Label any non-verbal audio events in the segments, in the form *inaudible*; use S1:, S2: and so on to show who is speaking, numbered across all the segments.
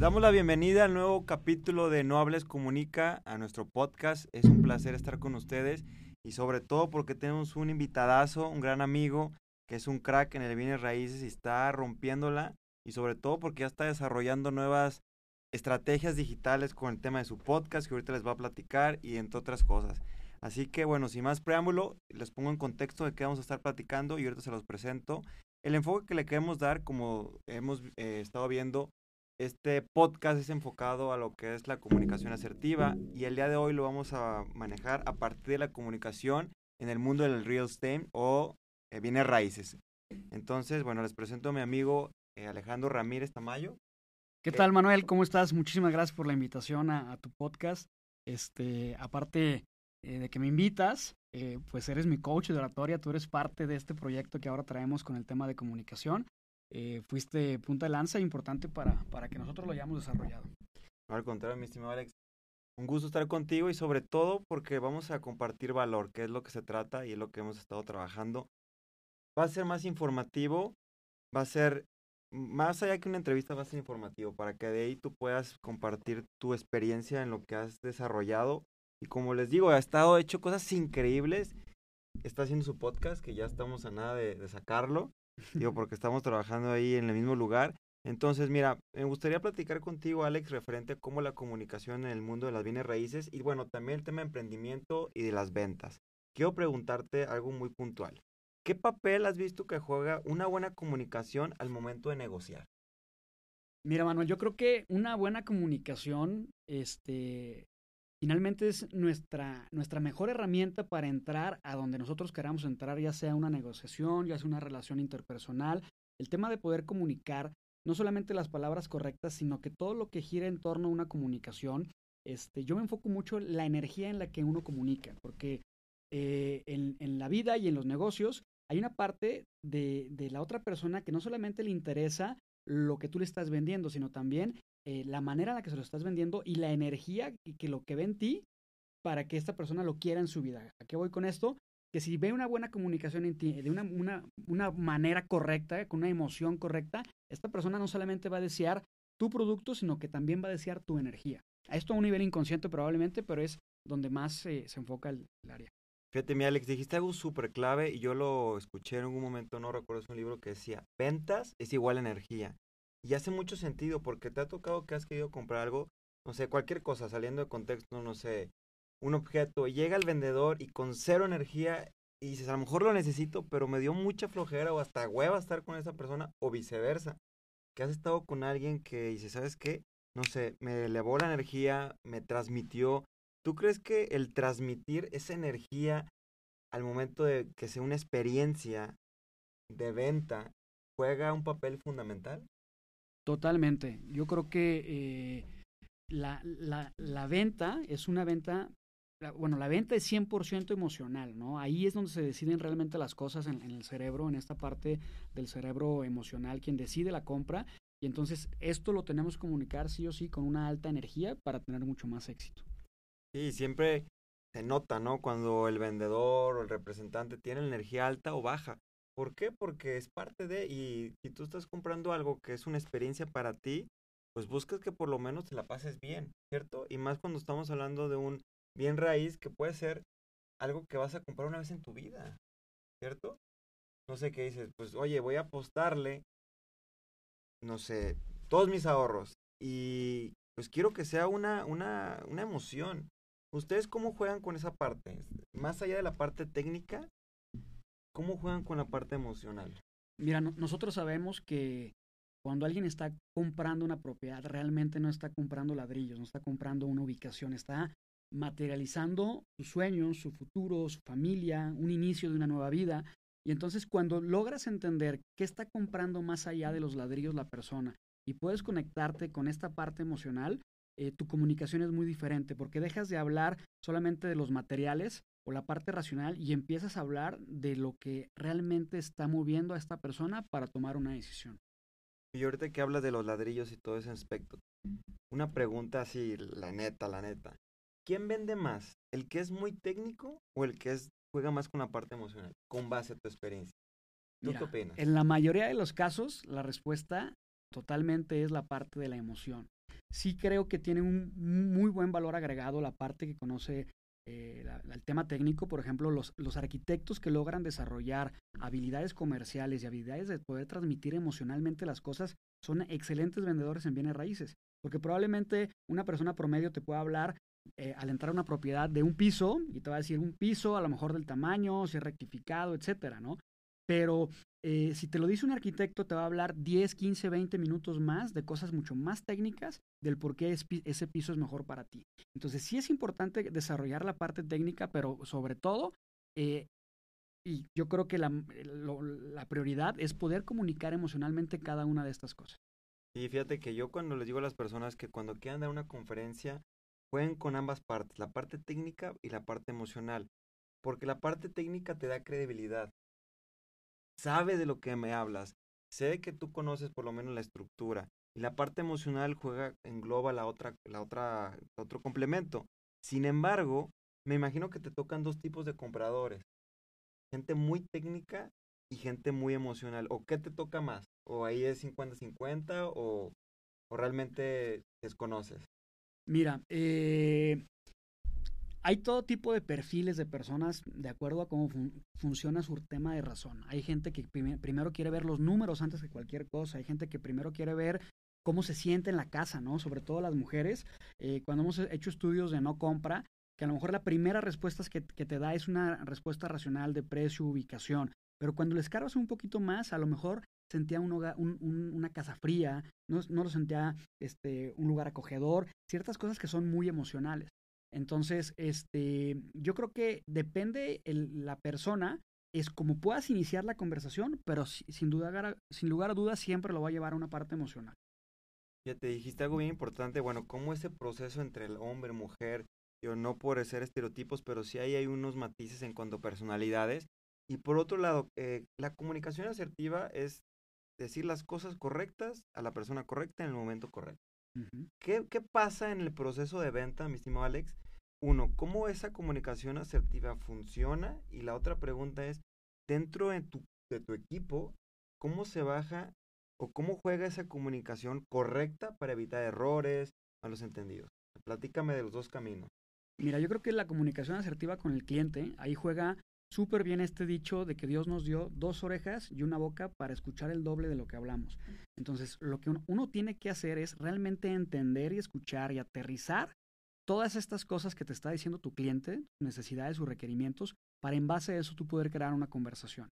S1: Damos la bienvenida al nuevo capítulo de No Hables Comunica, a nuestro podcast. Es un placer estar con ustedes y sobre todo porque tenemos un invitadazo, un gran amigo, que es un crack en el bienes raíces y está rompiéndola y sobre todo porque ya está desarrollando nuevas estrategias digitales con el tema de su podcast que ahorita les va a platicar y entre otras cosas. Así que bueno, sin más preámbulo, les pongo en contexto de qué vamos a estar platicando y ahorita se los presento. El enfoque que le queremos dar, como hemos eh, estado viendo, este podcast es enfocado a lo que es la comunicación asertiva y el día de hoy lo vamos a manejar a partir de la comunicación en el mundo del real estate o eh, bienes raíces. Entonces, bueno, les presento a mi amigo eh, Alejandro Ramírez Tamayo.
S2: ¿Qué tal, Manuel? ¿Cómo estás? Muchísimas gracias por la invitación a, tu podcast. Este, aparte eh, de que me invitas, eh, pues eres mi coach de oratoria, tú eres parte de este proyecto que ahora traemos con el tema de comunicación. Fuiste punta de lanza importante para, para que nosotros lo hayamos desarrollado.
S1: Al contrario, mi estimado Alex. Un gusto estar contigo y sobre todo porque vamos a compartir valor, que es lo que se trata y es lo que hemos estado trabajando. Va a ser más informativo, va a ser más allá que una entrevista, va a ser informativo para que de ahí tú puedas compartir tu experiencia en lo que has desarrollado. Y como les digo, ha estado hecho cosas increíbles. Está haciendo su podcast, que ya estamos a nada de, sacarlo. Digo, porque estamos trabajando ahí en el mismo lugar. Entonces, mira, me gustaría platicar contigo, Alex, referente a cómo la comunicación en el mundo de las bienes raíces y bueno, también el tema de emprendimiento y de las ventas. Quiero preguntarte algo muy puntual. ¿Qué papel has visto que juega una buena comunicación al momento de negociar?
S2: Mira, Manuel, yo creo que una buena comunicación, este, finalmente es nuestra, nuestra mejor herramienta para entrar a donde nosotros queramos entrar, ya sea una negociación, ya sea una relación interpersonal. El tema de poder comunicar, no solamente las palabras correctas, sino que todo lo que gira en torno a una comunicación, este, yo me enfoco mucho en la energía en la que uno comunica, porque eh, en, la vida y en los negocios hay una parte de, la otra persona que no solamente le interesa lo que tú le estás vendiendo, sino también eh, la manera en la que se lo estás vendiendo y la energía y que lo que ve en ti para que esta persona lo quiera en su vida. ¿A qué voy con esto? Que si ve una buena comunicación en ti, de una, una, una manera correcta, con una emoción correcta, esta persona no solamente va a desear tu producto, sino que también va a desear tu energía. Esto a un nivel inconsciente probablemente, pero es donde más eh, se enfoca el, el área.
S1: Fíjate, mi Alex, dijiste algo súper clave y yo lo escuché en algún momento, no recuerdo, es un libro que decía, ventas es igual a energía. Y hace mucho sentido porque te ha tocado que has querido comprar algo, no sé, cualquier cosa, saliendo de contexto, no sé, un objeto, llega el vendedor y con cero energía y dices, a lo mejor lo necesito, pero me dio mucha flojera o hasta hueva estar con esa persona o viceversa. Que has estado con alguien que dice, ¿sabes qué? No sé, me elevó la energía, me transmitió ¿Tú crees que el transmitir esa energía al momento de que sea una experiencia de venta juega un papel fundamental?
S2: Totalmente. Yo creo que eh, la, la, venta es una venta, bueno, la venta es 100% emocional, ¿no? Ahí es donde se deciden realmente las cosas en, el cerebro, en esta parte del cerebro emocional, quien decide la compra. Y entonces esto lo tenemos que comunicar sí o sí con una alta energía para tener mucho más éxito.
S1: Sí, siempre se nota, ¿no? Cuando el vendedor o el representante tiene energía alta o baja. ¿Por qué? Porque es parte de, y si tú estás comprando algo que es una experiencia para ti, pues buscas que por lo menos te la pases bien, ¿cierto? Y más cuando estamos hablando de un bien raíz que puede ser algo que vas a comprar una vez en tu vida, ¿cierto? No sé qué dices, pues oye, voy a apostarle, no sé, todos mis ahorros y pues quiero que sea una, una, una emoción. ¿Ustedes cómo juegan con esa parte? Más allá de la parte técnica, ¿cómo juegan con la parte emocional?
S2: Mira, nosotros sabemos que cuando alguien está comprando una propiedad, realmente no está comprando ladrillos, no está comprando una ubicación, está materializando sus sueños, su futuro, su familia, un inicio de una nueva vida. Y entonces cuando logras entender qué está comprando más allá de los ladrillos la persona y puedes conectarte con esta parte emocional, eh, tu comunicación es muy diferente porque dejas de hablar solamente de los materiales o la parte racional y empiezas a hablar de lo que realmente está moviendo a esta persona para tomar una decisión.
S1: Y ahorita que hablas de los ladrillos y todo ese aspecto, una pregunta así, la neta, la neta. ¿Quién vende más? ¿El que es muy técnico o el que es, juega más con la parte emocional, con base a tu experiencia? ¿Tú qué opinas?
S2: En la mayoría de los casos, la respuesta totalmente es la parte de la emoción. sí creo que tiene un muy buen valor agregado la parte que conoce eh, el tema técnico, por ejemplo, los, los arquitectos que logran desarrollar habilidades comerciales y habilidades de poder transmitir emocionalmente las cosas son excelentes vendedores en bienes raíces, porque probablemente una persona promedio te pueda hablar eh, al entrar a una propiedad de un piso y te va a decir un piso, a lo mejor del tamaño, si es rectificado, etcétera, ¿no? Pero eh, si te lo dice un arquitecto, te va a hablar 10, 15, 20 minutos más de cosas mucho más técnicas del por qué ese piso es mejor para ti. Entonces, sí es importante desarrollar la parte técnica, pero sobre todo, eh, y yo creo que la, la prioridad es poder comunicar emocionalmente cada una de estas cosas.
S1: Y fíjate que yo cuando les digo a las personas que cuando quieran dar una conferencia, jueguen con ambas partes, la parte técnica y la parte emocional, porque la parte técnica te da credibilidad sabe de lo que me hablas, sé que tú conoces por lo menos la estructura y la parte emocional juega, engloba la otra, la otra, otro complemento. Sin embargo, me imagino que te tocan dos tipos de compradores, gente muy técnica y gente muy emocional. ¿O qué te toca más? ¿O ahí es 50-50 o, o realmente desconoces?
S2: Mira, eh, hay todo tipo de perfiles de personas de acuerdo a cómo funciona su tema de razón. Hay gente que primero quiere ver los números antes que cualquier cosa. Hay gente que primero quiere ver cómo se siente en la casa, ¿no? Sobre todo las mujeres. Eh, cuando hemos hecho estudios de no compra, que a lo mejor la primera respuesta que, te da es una respuesta racional de precio, ubicación. Pero cuando les cargas un poquito más, a lo mejor sentía un una casa fría, no, no, lo sentía este, un lugar acogedor, ciertas cosas que son muy emocionales. Entonces, este, yo creo que depende la persona, es como puedas iniciar la conversación, pero sin, duda, sin lugar a dudas siempre lo va a llevar a una parte emocional.
S1: Ya te dijiste algo bien importante, bueno, cómo ese proceso entre el hombre, mujer, yo no por ser estereotipos, pero sí hay unos matices en cuanto a personalidades. Y por otro lado, eh, la comunicación asertiva es decir las cosas correctas a la persona correcta en el momento correcto. ¿Qué, pasa en el proceso de venta, mi estimado Alex? Uno, ¿cómo esa comunicación asertiva funciona? Y la otra pregunta es, dentro de tu, de tu equipo, ¿cómo se baja o cómo juega esa comunicación correcta para evitar errores, malos entendidos? Platícame de los dos caminos.
S2: Mira, yo creo que la comunicación asertiva con el cliente, ahí juega súper bien este dicho de que Dios nos dio dos orejas y una boca para escuchar el doble de lo que hablamos. Entonces, lo que uno, tiene que hacer es realmente entender y escuchar y aterrizar todas estas cosas que te está diciendo tu cliente, necesidades, sus requerimientos, para en base a eso tú poder crear una conversación.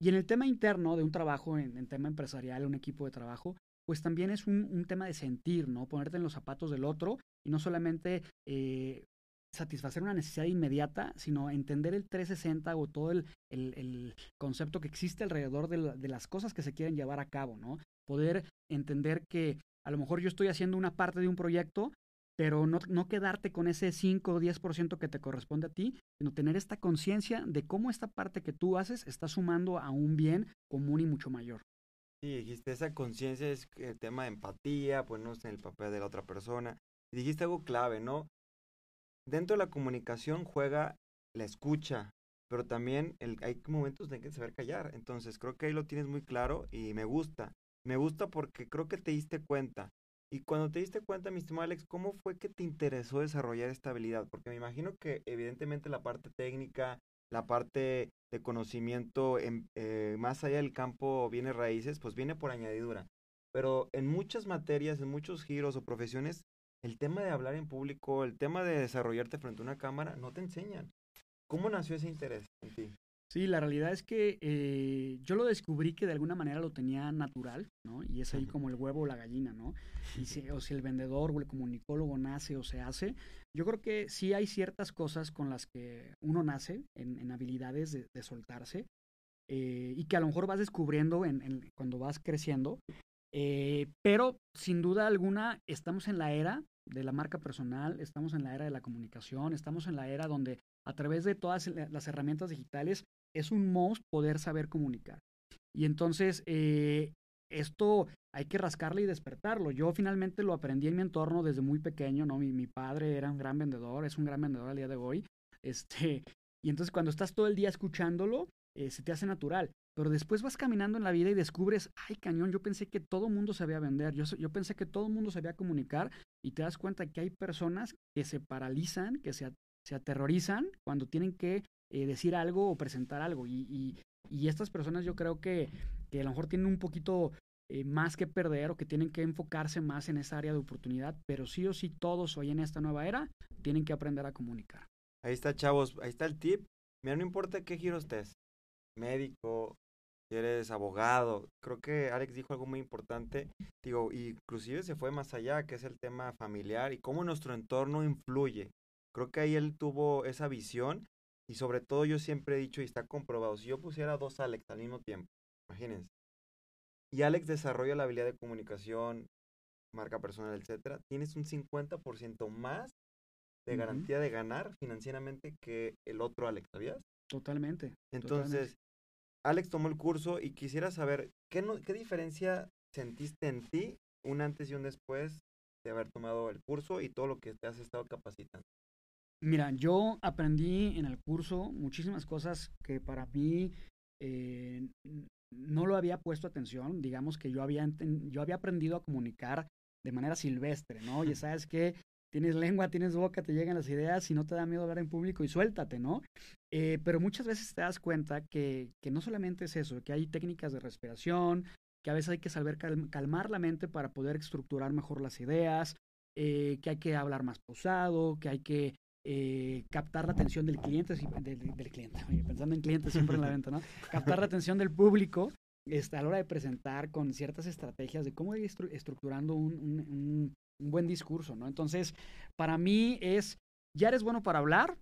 S2: Y en el tema interno de un trabajo, en, tema empresarial, un equipo de trabajo, pues también es un, tema de sentir, ¿no? Ponerte en los zapatos del otro y no solamente eh, satisfacer una necesidad inmediata, sino entender el 360 o todo el, el, concepto que existe alrededor de, las cosas que se quieren llevar a cabo, ¿no? Poder entender que a lo mejor yo estoy haciendo una parte de un proyecto, pero no, no quedarte con ese 5 o 10% que te corresponde a ti, sino tener esta conciencia de cómo esta parte que tú haces está sumando a un bien común y mucho mayor.
S1: Sí, dijiste, esa conciencia es el tema de empatía, ponernos en el papel de la otra persona. Dijiste algo clave, ¿no? Dentro de la comunicación juega la escucha, pero también hay momentos en que saber callar. Entonces creo que ahí lo tienes muy claro y me gusta. Me gusta porque creo que te diste cuenta. Y cuando te diste cuenta, mi estimado Alex, ¿cómo fue que te interesó desarrollar esta habilidad? Porque me imagino que evidentemente la parte técnica, la parte de conocimiento en, eh, más allá del campo viene raíces, pues viene por añadidura. Pero en muchas materias, en muchos giros o profesiones, el tema de hablar en público, el tema de desarrollarte frente a una cámara, no te enseñan. ¿Cómo nació ese interés en ti?
S2: Sí, la realidad es que eh, yo lo descubrí que de alguna manera lo tenía natural, ¿no? Y es ahí como el huevo o la gallina, ¿no? Y si, o si el vendedor o el comunicólogo nace o se hace, yo creo que sí hay ciertas cosas con las que uno nace en, habilidades de, soltarse eh, y que a lo mejor vas descubriendo en, cuando vas creciendo, eh, pero sin duda alguna estamos en la era de la marca personal, estamos en la era de la comunicación, estamos en la era donde a través de todas las herramientas digitales es un must poder saber comunicar. Y entonces eh, esto hay que rascarle y despertarlo. Yo finalmente lo aprendí en mi entorno desde muy pequeño, ¿no? Mi, mi padre era un gran vendedor, es un gran vendedor al día de hoy. Este, y entonces cuando estás todo el día escuchándolo, eh, se te hace natural. Pero después vas caminando en la vida y descubres, ay cañón, yo pensé que todo mundo sabía vender, yo, yo pensé que todo mundo sabía comunicar y te das cuenta que hay personas que se paralizan, que se, se aterrorizan cuando tienen que eh, decir algo o presentar algo. Y, y, estas personas yo creo que, que a lo mejor tienen un poquito eh, más que perder o que tienen que enfocarse más en esa área de oportunidad, pero sí o sí todos hoy en esta nueva era tienen que aprender a comunicar.
S1: Ahí está, chavos, ahí está el tip. Mira, no importa qué giro estés, médico, si eres abogado, creo que Alex dijo algo muy importante, digo, inclusive se fue más allá, que es el tema familiar y cómo nuestro entorno influye. Creo que ahí él tuvo esa visión y sobre todo yo siempre he dicho y está comprobado, si yo pusiera dos Alex al mismo tiempo, imagínense, y Alex desarrolla la habilidad de comunicación, marca personal, etcétera, tienes un 50% más de garantía de ganar financieramente que el otro Alex, ¿sabías?
S2: Totalmente.
S1: Entonces, Alex tomó el curso y quisiera saber, ¿qué, no, ¿qué diferencia sentiste en ti un antes y un después de haber tomado el curso y todo lo que te has estado capacitando?
S2: Mira, yo aprendí en el curso muchísimas cosas que para mí eh, no lo había puesto atención, digamos que yo había, yo había aprendido a comunicar de manera silvestre, ¿no? Ya *laughs* sabes que tienes lengua, tienes boca, te llegan las ideas y no te da miedo hablar en público y suéltate, ¿no? Eh, pero muchas veces te das cuenta que, que, no solamente es eso, que hay técnicas de respiración, que a veces hay que saber calmar la mente para poder estructurar mejor las ideas, eh, que hay que hablar más pausado, que hay que eh, captar la atención del cliente, del, del cliente, pensando en clientes siempre en la venta, ¿no? *laughs* Captar la atención del público este, a la hora de presentar con ciertas estrategias de cómo ir estructurando un, un, un, buen discurso, ¿no? Entonces, para mí es, ya eres bueno para hablar,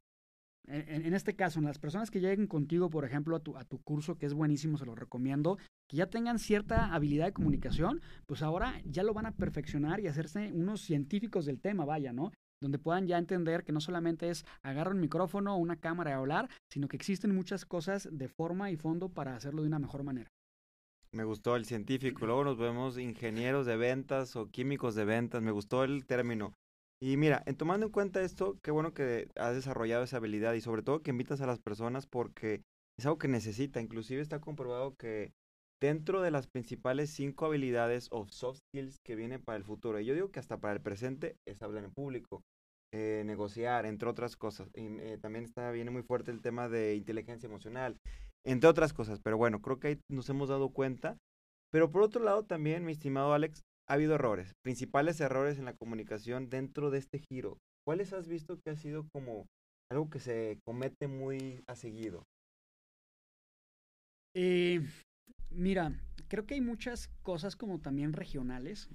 S2: en, en, este caso, en las personas que lleguen contigo, por ejemplo, a tu, a tu curso, que es buenísimo, se lo recomiendo, que ya tengan cierta habilidad de comunicación, pues ahora ya lo van a perfeccionar y hacerse unos científicos del tema, vaya, ¿no? donde puedan ya entender que no solamente es agarrar un micrófono o una cámara y hablar, sino que existen muchas cosas de forma y fondo para hacerlo de una mejor manera.
S1: Me gustó el científico, luego nos vemos ingenieros de ventas o químicos de ventas, me gustó el término. Y mira, en tomando en cuenta esto, qué bueno que has desarrollado esa habilidad y sobre todo que invitas a las personas porque es algo que necesita. Inclusive está comprobado que dentro de las principales cinco habilidades o soft skills que vienen para el futuro, y yo digo que hasta para el presente, es hablar en público. Eh, negociar, entre otras cosas. Y, eh, también está, viene muy fuerte el tema de inteligencia emocional, entre otras cosas. Pero bueno, creo que ahí nos hemos dado cuenta. Pero por otro lado también, mi estimado Alex, ha habido errores, principales errores en la comunicación dentro de este giro. ¿Cuáles has visto que ha sido como algo que se comete muy a seguido?
S2: Eh, mira, creo que hay muchas cosas como también regionales.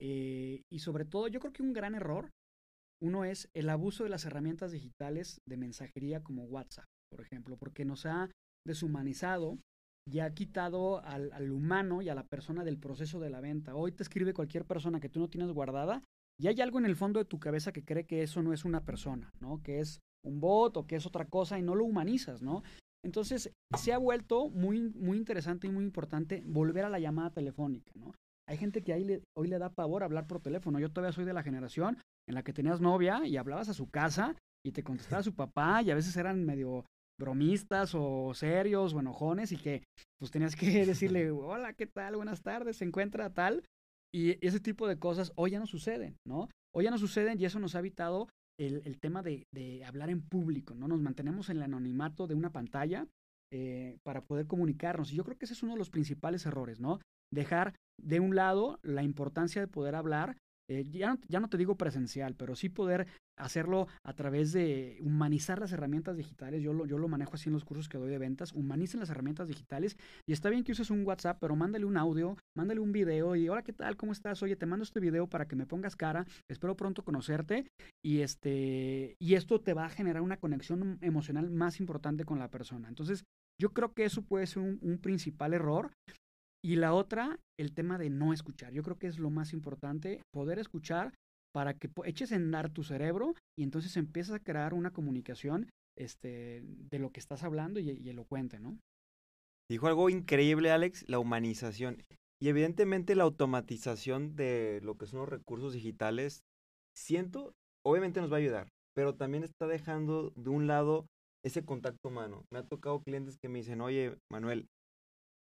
S2: y sobre todo, yo creo que un gran error uno es el abuso de las herramientas digitales de mensajería como WhatsApp, por ejemplo, porque nos ha deshumanizado y ha quitado al, humano y a la persona del proceso de la venta. Hoy te escribe cualquier persona que tú no tienes guardada y hay algo en el fondo de tu cabeza que cree que eso no es una persona, ¿no? Que es un bot o que es otra cosa y no lo humanizas, ¿no? Entonces, se ha vuelto muy, muy interesante y muy importante volver a la llamada telefónica, ¿no? Hay gente que ahí hoy le da pavor hablar por teléfono. Yo todavía soy de la generación en la que tenías novia y hablabas a su casa y te contestaba su papá y a veces eran medio bromistas o serios o enojones y que pues tenías que *laughs* decirle, hola, ¿qué tal? Buenas tardes, se encuentra tal. Y ese tipo de cosas hoy ya no suceden, ¿no? Hoy ya no suceden y eso nos ha evitado el, el tema de, de, hablar en público, ¿no? Nos mantenemos en el anonimato de una pantalla eh, para poder comunicarnos. Y yo creo que ese es uno de los principales errores, ¿no? Dejar de un lado la importancia de poder hablar eh, ya, no, ya no te digo presencial, pero sí poder hacerlo a través de humanizar las herramientas digitales. Yo lo, yo lo manejo así en los cursos que doy de ventas. Humanicen las herramientas digitales y está bien que uses un WhatsApp, pero mándale un audio, mándale un video y hola, ¿qué tal? ¿Cómo estás? Oye, te mando este video para que me pongas cara. Espero pronto conocerte y este y esto te va a generar una conexión emocional más importante con la persona. Entonces, yo creo que eso puede ser un principal error y la otra, el tema de no escuchar. Yo creo que es lo más importante, poder escuchar para que eches en dar tu cerebro y entonces empiezas a crear una comunicación este, de lo que estás hablando y, y elocuente, ¿no?
S1: Dijo algo increíble, Alex, la humanización. Y evidentemente la automatización de lo que son los recursos digitales, siento, obviamente nos va a ayudar, pero también está dejando de un lado ese contacto humano. Me ha tocado clientes que me dicen, oye, Manuel,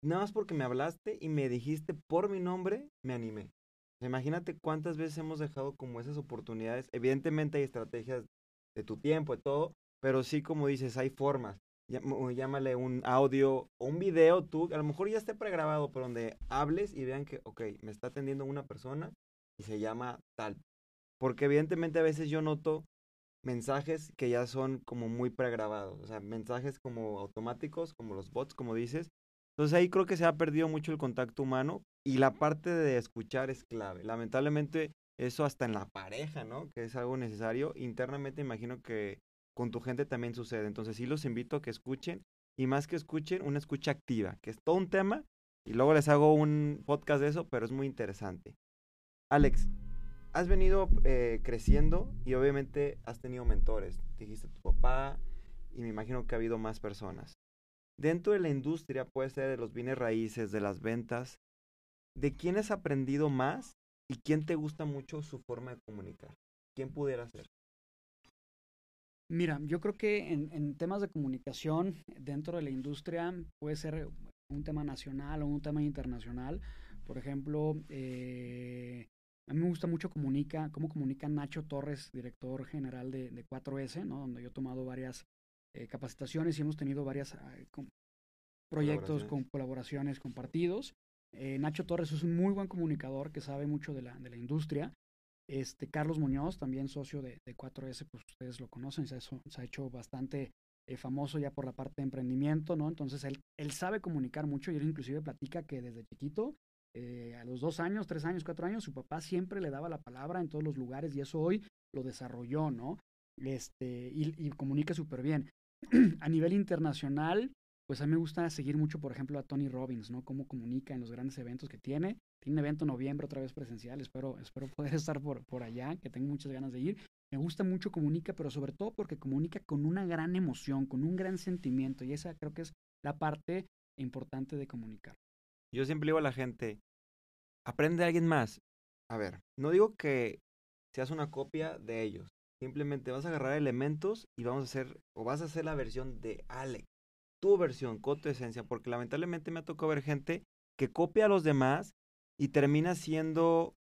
S1: nada más porque me hablaste y me dijiste por mi nombre, me animé. Imagínate cuántas veces hemos dejado como esas oportunidades. Evidentemente hay estrategias de tu tiempo, y todo, pero sí, como dices, hay formas. Llámale un audio o un video, tú, a lo mejor ya esté pregrabado, pero donde hables y vean que, ok, me está atendiendo una persona y se llama tal. Porque evidentemente a veces yo noto mensajes que ya son como muy pregrabados, o sea, mensajes como automáticos, como los bots, como dices. Entonces ahí creo que se ha perdido mucho el contacto humano y la parte de escuchar es clave. Lamentablemente eso hasta en la pareja, ¿no? Que es algo necesario. Internamente imagino que con tu gente también sucede. Entonces sí los invito a que escuchen y más que escuchen, una escucha activa, que es todo un tema y luego les hago un podcast de eso, pero es muy interesante. Alex, has venido eh, creciendo y obviamente has tenido mentores. Dijiste tu papá y me imagino que ha habido más personas. Dentro de la industria, puede ser de los bienes raíces, de las ventas, ¿de quién has aprendido más y quién te gusta mucho su forma de comunicar? ¿Quién pudiera ser?
S2: Mira, yo creo que en, temas de comunicación dentro de la industria puede ser un tema nacional o un tema internacional. Por ejemplo, eh, a mí me gusta mucho comunica, cómo comunica Nacho Torres, director general de, 4S, ¿no? donde yo he tomado varias eh, capacitaciones y hemos tenido varios ah, proyectos con colaboraciones con partidos. Eh, Nacho Torres es un muy buen comunicador que sabe mucho de la, de la industria. Este, Carlos Muñoz, también socio de, 4S, pues ustedes lo conocen, se, ha hecho bastante eh, famoso ya por la parte de emprendimiento, ¿no? Entonces él, él sabe comunicar mucho y él inclusive platica que desde chiquito, eh, a los dos años, tres años, cuatro años, su papá siempre le daba la palabra en todos los lugares y eso hoy lo desarrolló, ¿no? Este, y, y comunica súper bien. *clears throat* a nivel internacional, pues a mí me gusta seguir mucho, por ejemplo, a Tony Robbins, ¿no? Cómo comunica en los grandes eventos que tiene. Tiene un evento en noviembre otra vez presencial, espero, espero *laughs* poder estar por, por allá, que tengo muchas ganas de ir. Me gusta mucho comunica, pero sobre todo porque comunica con una gran emoción, con un gran sentimiento, y esa creo que es la parte importante de comunicar.
S1: Yo siempre digo a la gente, aprende a alguien más. A ver, no digo que seas una copia de ellos, simplemente vas a agarrar elementos y vamos a hacer, o vas a hacer la versión de Alex tu versión, con tu esencia, porque lamentablemente me ha tocado ver gente que copia a los demás y termina siendo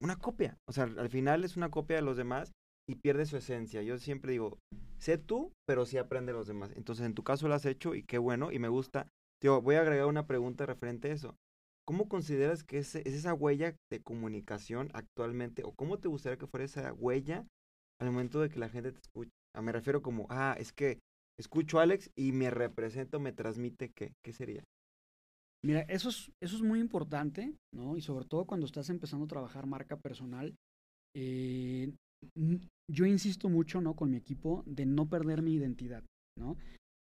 S1: una copia. O sea, al final es una copia de los demás y pierde su esencia. Yo siempre digo, sé tú, pero sí aprende los demás. Entonces, en tu caso lo has hecho y qué bueno y me gusta. Tío, voy a agregar una pregunta referente a eso. ¿Cómo consideras que es esa huella de comunicación actualmente o cómo te gustaría que fuera esa huella al momento de que la gente te escuche? Ah, me refiero como, ah, es que escucho a Alex y me represento, me transmite qué, ¿qué sería?
S2: Mira, eso es, eso es muy importante, ¿no? Y sobre todo cuando estás empezando a trabajar marca personal. Eh, yo insisto mucho, ¿no? Con mi equipo de no perder mi identidad, ¿no?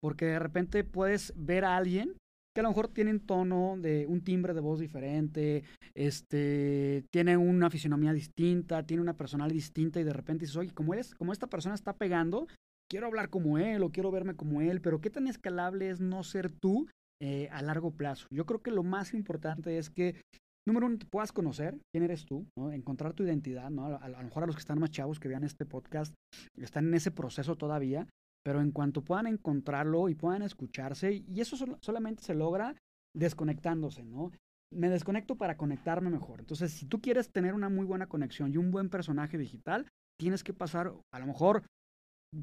S2: Porque de repente puedes ver a alguien que a lo mejor tiene un tono de un timbre de voz diferente, este, tiene una fisionomía distinta, tiene una personalidad distinta y de repente dices, oye, como, eres, como esta persona está pegando, quiero hablar como él o quiero verme como él, pero qué tan escalable es no ser tú eh, a largo plazo. Yo creo que lo más importante es que, número uno, te puedas conocer quién eres tú, ¿no? encontrar tu identidad, ¿no? A, lo mejor a los que están más chavos que vean este podcast están en ese proceso todavía, pero en cuanto puedan encontrarlo y puedan escucharse, y eso solamente se logra desconectándose, ¿no? Me desconecto para conectarme mejor. Entonces, si tú quieres tener una muy buena conexión y un buen personaje digital, tienes que pasar a lo mejor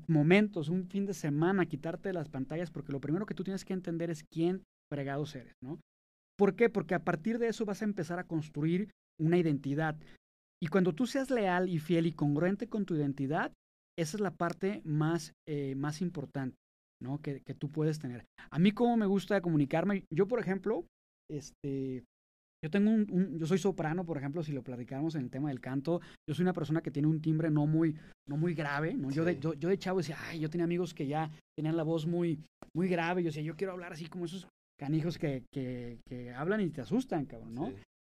S2: momentos, un fin de semana, quitarte las pantallas, porque lo primero que tú tienes que entender es quién fregados eres, ¿no? ¿Por qué? Porque a partir de eso vas a empezar a construir una identidad. Y cuando tú seas leal y fiel y congruente con tu identidad, esa es la parte más, eh, más importante, ¿no? Que, que, tú puedes tener. A mí como me gusta comunicarme, yo por ejemplo, este, yo tengo un, yo soy soprano, por ejemplo, si lo platicamos en el tema del canto, yo soy una persona que tiene un timbre no muy, no muy grave, ¿no? Yo, de, yo, de chavo decía, ay, yo tenía amigos que ya tenían la voz muy, muy grave, yo decía, yo quiero hablar así como esos canijos que, que, que hablan y te asustan, cabrón, ¿no?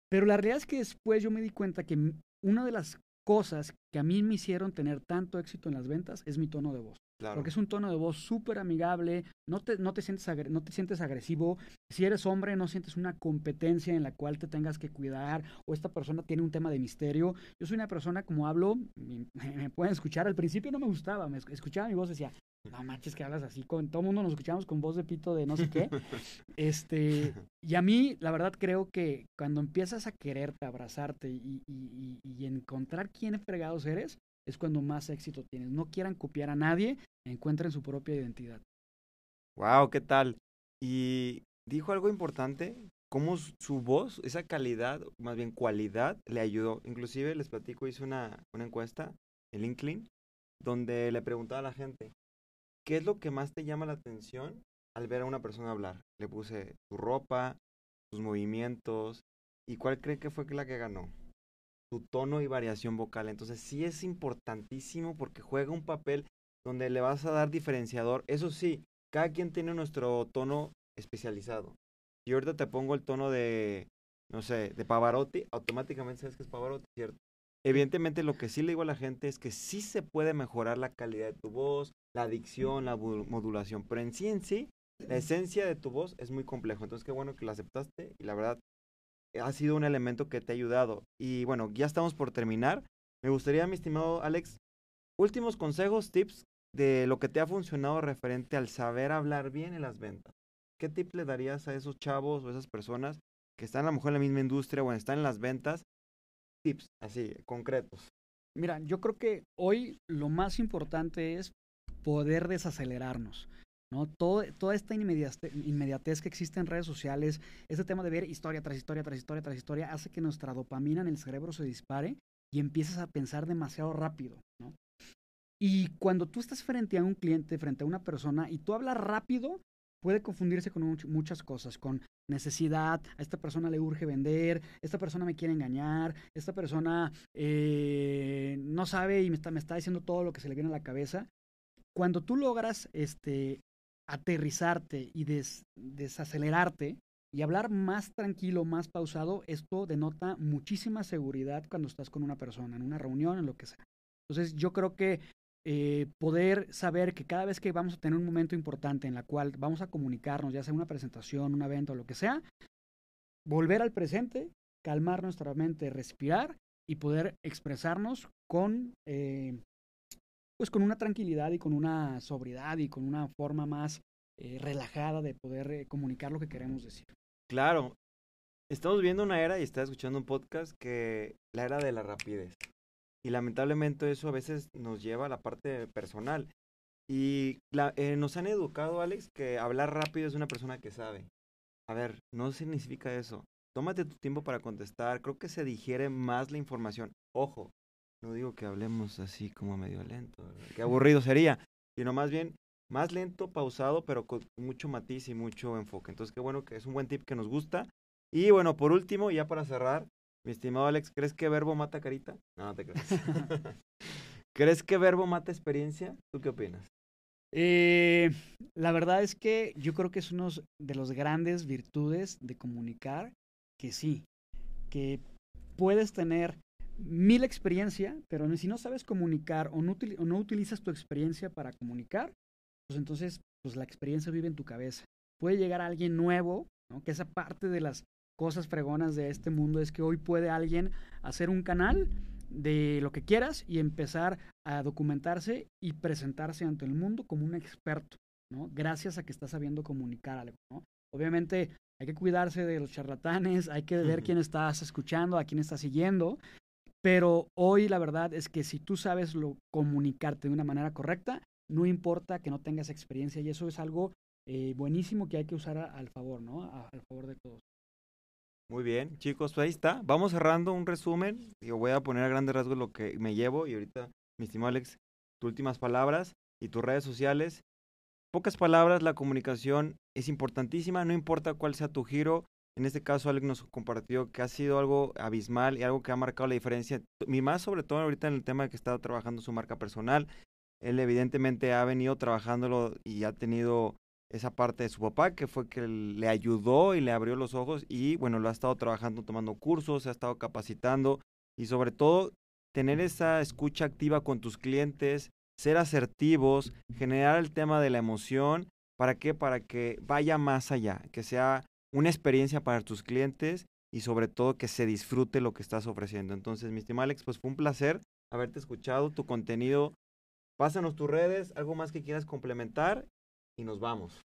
S2: Pero la realidad es que después yo me di cuenta que una de las cosas que a mí me hicieron tener tanto éxito en las ventas es mi tono de voz. Porque es un tono de voz súper amigable, no te, no, te sientes no te sientes agresivo. Si eres hombre, no sientes una competencia en la cual te tengas que cuidar o esta persona tiene un tema de misterio. Yo soy una persona, como hablo, *laughs* me, pueden escuchar, al principio no me gustaba, me escuchaba mi voz y decía, no manches que hablas así, con todo el mundo nos escuchamos con voz de pito de no sé qué. *laughs* Este, y a mí, la verdad, creo que cuando empiezas a quererte, abrazarte y, y, y, encontrar quién fregados eres, es cuando más éxito tienes. No quieran copiar a nadie, encuentren su propia identidad.
S1: Wow, ¿qué tal? Y dijo algo importante, cómo su voz, esa calidad, más bien cualidad, le ayudó. Inclusive les platico, hice una, una encuesta, el LinkedIn, donde le preguntaba a la gente, ¿qué es lo que más te llama la atención al ver a una persona hablar? Le puse su ropa, sus movimientos, y cuál cree que fue la que ganó. Su tono y variación vocal. Entonces sí es importantísimo porque juega un papel donde le vas a dar diferenciador. Eso sí, cada quien tiene nuestro tono especializado. Si ahorita te pongo el tono de, no sé, de Pavarotti, automáticamente sabes que es Pavarotti, ¿cierto? Evidentemente lo que sí le digo a la gente es que sí se puede mejorar la calidad de tu voz, la dicción, la modulación, pero en sí en sí, la esencia de tu voz es muy complejo. Entonces qué bueno que la aceptaste y la verdad ha sido un elemento que te ha ayudado. Y bueno, ya estamos por terminar. Me gustaría, mi estimado Alex, últimos consejos, tips de lo que te ha funcionado referente al saber hablar bien en las ventas. ¿Qué tip le darías a esos chavos o esas personas que están a lo mejor en la misma industria o están en las ventas? Tips así, concretos.
S2: Mira, yo creo que hoy lo más importante es poder desacelerarnos. ¿no? Todo, toda esta inmediatez, que existe en redes sociales, este tema de ver historia tras historia, tras historia, tras historia, hace que nuestra dopamina en el cerebro se dispare y empiezas a pensar demasiado rápido. ¿no? Y cuando tú estás frente a un cliente, frente a una persona, y tú hablas rápido, puede confundirse con muchas cosas, con necesidad, a esta persona le urge vender, esta persona me quiere engañar, esta persona eh, no sabe y me está, me diciendo todo lo que se le viene a la cabeza. Cuando tú logras este, aterrizarte y desacelerarte y hablar más tranquilo, más pausado, esto denota muchísima seguridad cuando estás con una persona, en una reunión, en lo que sea. Entonces yo creo que eh, poder saber que cada vez que vamos a tener un momento importante en la cual vamos a comunicarnos, ya sea una presentación, un evento, lo que sea, volver al presente, calmar nuestra mente, respirar y poder expresarnos con, eh, pues con una tranquilidad y con una sobriedad y con una forma más eh, relajada de poder comunicar lo que queremos decir.
S1: Claro, estamos viendo una era y está escuchando un podcast que la era de la rapidez. Y lamentablemente eso a veces nos lleva a la parte personal. Y la, eh, nos han educado, Alex, que hablar rápido es una persona que sabe. A ver, no significa eso. Tómate tu tiempo para contestar. Creo que se digiere más la información. Ojo, no digo que hablemos así como medio lento. Qué aburrido *laughs* sería. Sino más bien más lento, pausado, pero con mucho matiz y mucho enfoque. Entonces, qué bueno que es un buen tip que nos gusta. Y bueno, por último, ya para cerrar, mi estimado Alex, ¿crees que verbo mata carita? No, no te crees. *laughs* *laughs* ¿Crees que verbo mata experiencia? ¿Tú qué opinas?
S2: Eh, la verdad es que yo creo que es uno de los grandes virtudes de comunicar que sí, que puedes tener mil experiencia, pero si no sabes comunicar o no, o no utilizas tu experiencia para comunicar, pues entonces pues la experiencia vive en tu cabeza. Puede llegar alguien nuevo, ¿no? que esa parte de las cosas fregonas de este mundo es que hoy puede alguien hacer un canal de lo que quieras y empezar a documentarse y presentarse ante el mundo como un experto, ¿no? Gracias a que está sabiendo comunicar algo, ¿no? Obviamente hay que cuidarse de los charlatanes, hay que ver quién estás escuchando, a quién estás siguiendo, pero hoy la verdad es que si tú sabes lo, comunicarte de una manera correcta, no importa que no tengas experiencia y eso es algo eh, buenísimo que hay que usar al favor, ¿no? al favor de todos.
S1: Muy bien, chicos, pues ahí está. Vamos cerrando un resumen. Yo voy a poner a grandes rasgos lo que me llevo y ahorita, mi estimado Alex, tus últimas palabras y tus redes sociales. Pocas palabras, la comunicación es importantísima, no importa cuál sea tu giro. En este caso, Alex nos compartió que ha sido algo abismal y algo que ha marcado la diferencia. Mi más sobre todo ahorita en el tema que está trabajando su marca personal. Él evidentemente ha venido trabajándolo y ha tenido esa parte de su papá, que fue que le ayudó y le abrió los ojos y bueno, lo ha estado trabajando, tomando cursos, se ha estado capacitando y sobre todo tener esa escucha activa con tus clientes, ser asertivos, generar el tema de la emoción, ¿para qué? Para que vaya más allá, que sea una experiencia para tus clientes y sobre todo que se disfrute lo que estás ofreciendo. Entonces, mi estimado Alex, pues fue un placer haberte escuchado, tu contenido Pásanos tus redes, algo más que quieras complementar y nos vamos.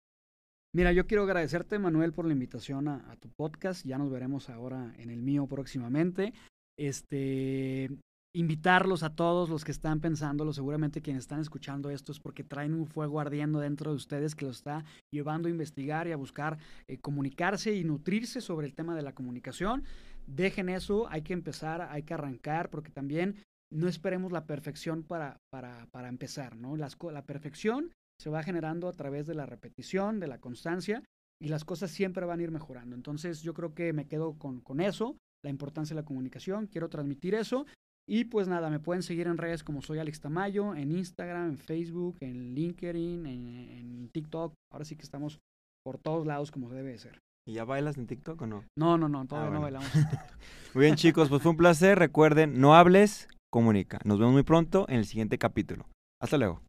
S2: Mira, yo quiero agradecerte, Manuel, por la invitación a, tu podcast. Ya nos veremos ahora en el mío próximamente. Este, invitarlos a todos los que están pensándolo, seguramente quienes están escuchando esto es porque traen un fuego ardiendo dentro de ustedes que los está llevando a investigar y a buscar eh, comunicarse y nutrirse sobre el tema de la comunicación. Dejen eso, hay que empezar, hay que arrancar, porque también no esperemos la perfección para, para, para empezar, ¿no? Las, la perfección se va generando a través de la repetición, de la constancia, y las cosas siempre van a ir mejorando. Entonces yo creo que me quedo con, con eso, la importancia de la comunicación, quiero transmitir eso y pues nada, me pueden seguir en redes como soy Alex Tamayo, en Instagram, en Facebook, en LinkedIn, en, TikTok. Ahora sí que estamos por todos lados como debe ser.
S1: ¿Y ya bailas en TikTok o no?
S2: No, no, no, todavía ah, no bailamos. *laughs*
S1: muy bien, chicos, pues fue un placer. Recuerden, no hables, comunica. Nos vemos muy pronto en el siguiente capítulo. Hasta luego.